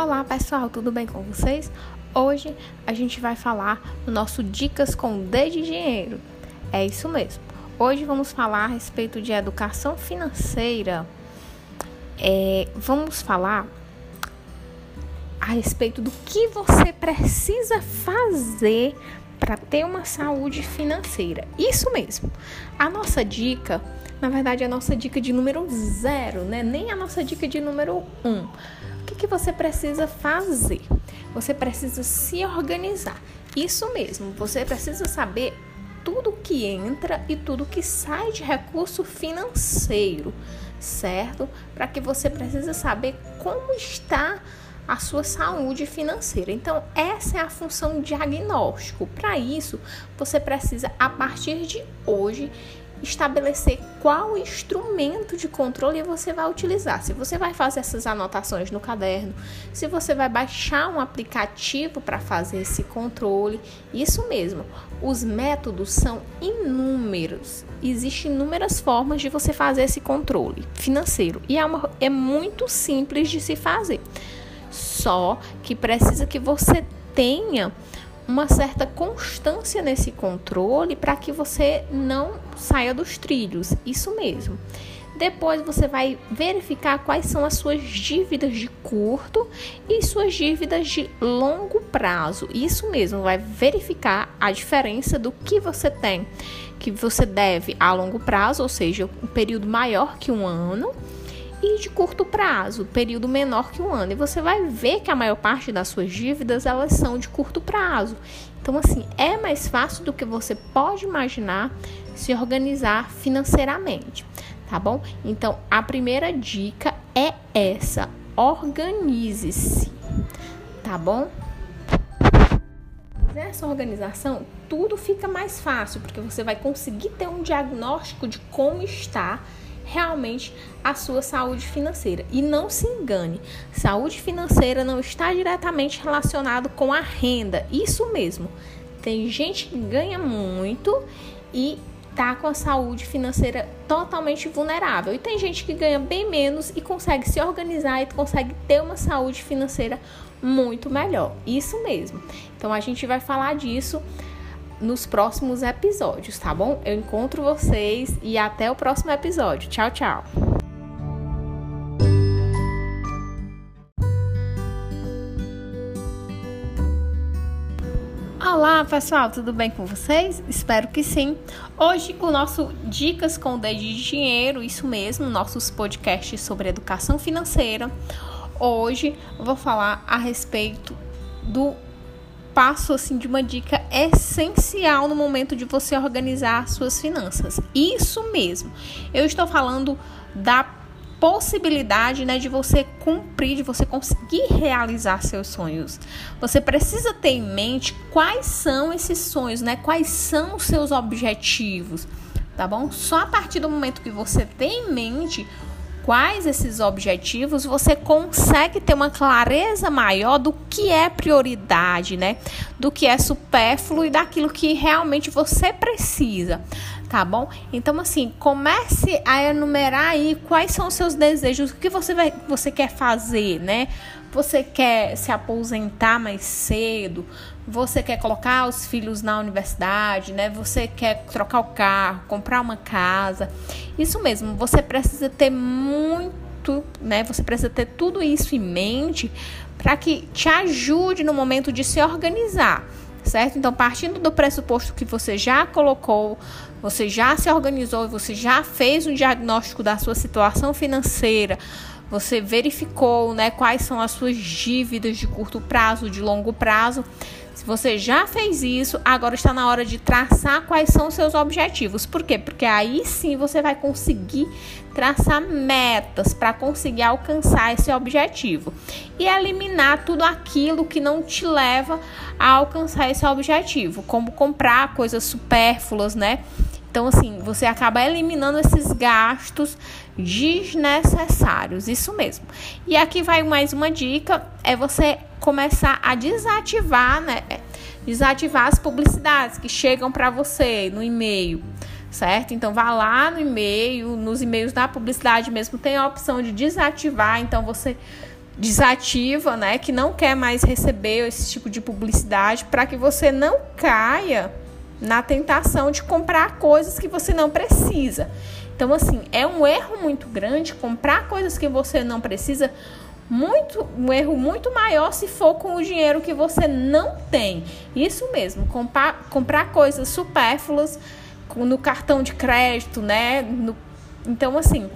Olá pessoal, tudo bem com vocês? Hoje a gente vai falar do nosso Dicas com D de Dinheiro. É isso mesmo. Hoje vamos falar a respeito de educação financeira. É, vamos falar a respeito do que você precisa fazer para ter uma saúde financeira. Isso mesmo. A nossa dica, na verdade, é a nossa dica de número zero, né? Nem a nossa dica de número um que, você precisa fazer? Você precisa se organizar. Isso mesmo, você precisa saber tudo que entra e tudo que sai de recurso financeiro, certo? Para que você precisa saber como está a sua saúde financeira. Então, essa é a função diagnóstico. Para isso, você precisa a partir de hoje estabelecer qual instrumento de controle você vai utilizar. Se você vai fazer essas anotações no caderno, se você vai baixar um aplicativo para fazer esse controle, isso mesmo. Os métodos são inúmeros. Existem inúmeras formas de você fazer esse controle financeiro e é, uma, é muito simples de se fazer. Só que precisa que você tenha uma certa constância nesse controle para que você não saia dos trilhos. Isso mesmo. Depois você vai verificar quais são as suas dívidas de curto e suas dívidas de longo prazo. Isso mesmo, vai verificar a diferença do que você tem, que você deve a longo prazo, ou seja, um período maior que um ano, e de curto prazo, período menor que um ano. E você vai ver que a maior parte das suas dívidas elas são de curto prazo. Então, assim, é mais fácil do que você pode imaginar se organizar financeiramente, tá bom? Então, a primeira dica é essa: organize-se, tá bom? Nessa organização, tudo fica mais fácil, porque você vai conseguir ter um diagnóstico de como está realmente a sua saúde financeira. E não se engane, saúde financeira não está diretamente relacionado com a renda. Isso mesmo. Tem gente que ganha muito e tá com a saúde financeira totalmente vulnerável. E tem gente que ganha bem menos e consegue se organizar e consegue ter uma saúde financeira muito melhor. Isso mesmo. Então a gente vai falar disso nos próximos episódios, tá bom? Eu encontro vocês e até o próximo episódio. Tchau, tchau. Olá pessoal, tudo bem com vocês? Espero que sim. Hoje o nosso Dicas com o Dedo de Dinheiro, isso mesmo, nossos podcasts sobre educação financeira. Hoje vou falar a respeito do passo assim de uma dica essencial no momento de você organizar suas finanças. Isso mesmo. Eu estou falando da possibilidade, né, de você cumprir, de você conseguir realizar seus sonhos. Você precisa ter em mente quais são esses sonhos, né? Quais são os seus objetivos, tá bom? Só a partir do momento que você tem em mente quais esses objetivos, você consegue ter uma clareza maior do que é prioridade, né? Do que é supérfluo e daquilo que realmente você precisa, tá bom? Então, assim, comece a enumerar aí quais são os seus desejos, o que você, vai, você quer fazer, né? Você quer se aposentar mais cedo? Você quer colocar os filhos na universidade, né? Você quer trocar o carro, comprar uma casa. Isso mesmo, você precisa ter muito, né? Você precisa ter tudo isso em mente para que te ajude no momento de se organizar, certo? Então, partindo do pressuposto que você já colocou, você já se organizou, você já fez um diagnóstico da sua situação financeira, você verificou né, quais são as suas dívidas de curto prazo, de longo prazo. Se você já fez isso, agora está na hora de traçar quais são os seus objetivos. Por quê? Porque aí sim você vai conseguir traçar metas para conseguir alcançar esse objetivo e eliminar tudo aquilo que não te leva a alcançar esse objetivo, como comprar coisas supérfluas, né? Então, assim, você acaba eliminando esses gastos desnecessários, isso mesmo. E aqui vai mais uma dica: é você começar a desativar, né? Desativar as publicidades que chegam para você no e-mail, certo? Então, vá lá no e-mail, nos e-mails da publicidade mesmo tem a opção de desativar, então você desativa, né, que não quer mais receber esse tipo de publicidade, para que você não caia na tentação de comprar coisas que você não precisa. Então, assim, é um erro muito grande comprar coisas que você não precisa, muito um erro muito maior se for com o dinheiro que você não tem. Isso mesmo, comprar, comprar coisas supérfluas no cartão de crédito, né? No, então, assim,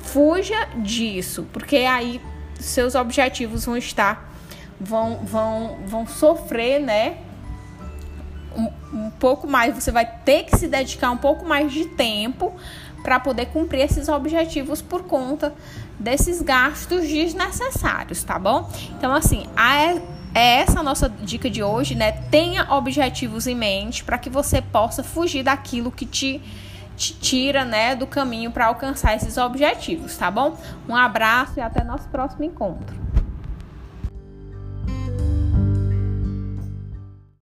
fuja disso, porque aí seus objetivos vão estar, vão, vão, vão sofrer, né? Pouco mais, você vai ter que se dedicar um pouco mais de tempo para poder cumprir esses objetivos por conta desses gastos desnecessários, tá bom? Então, assim, a, é essa a nossa dica de hoje, né? Tenha objetivos em mente para que você possa fugir daquilo que te, te tira, né, do caminho para alcançar esses objetivos, tá bom? Um abraço e até nosso próximo encontro.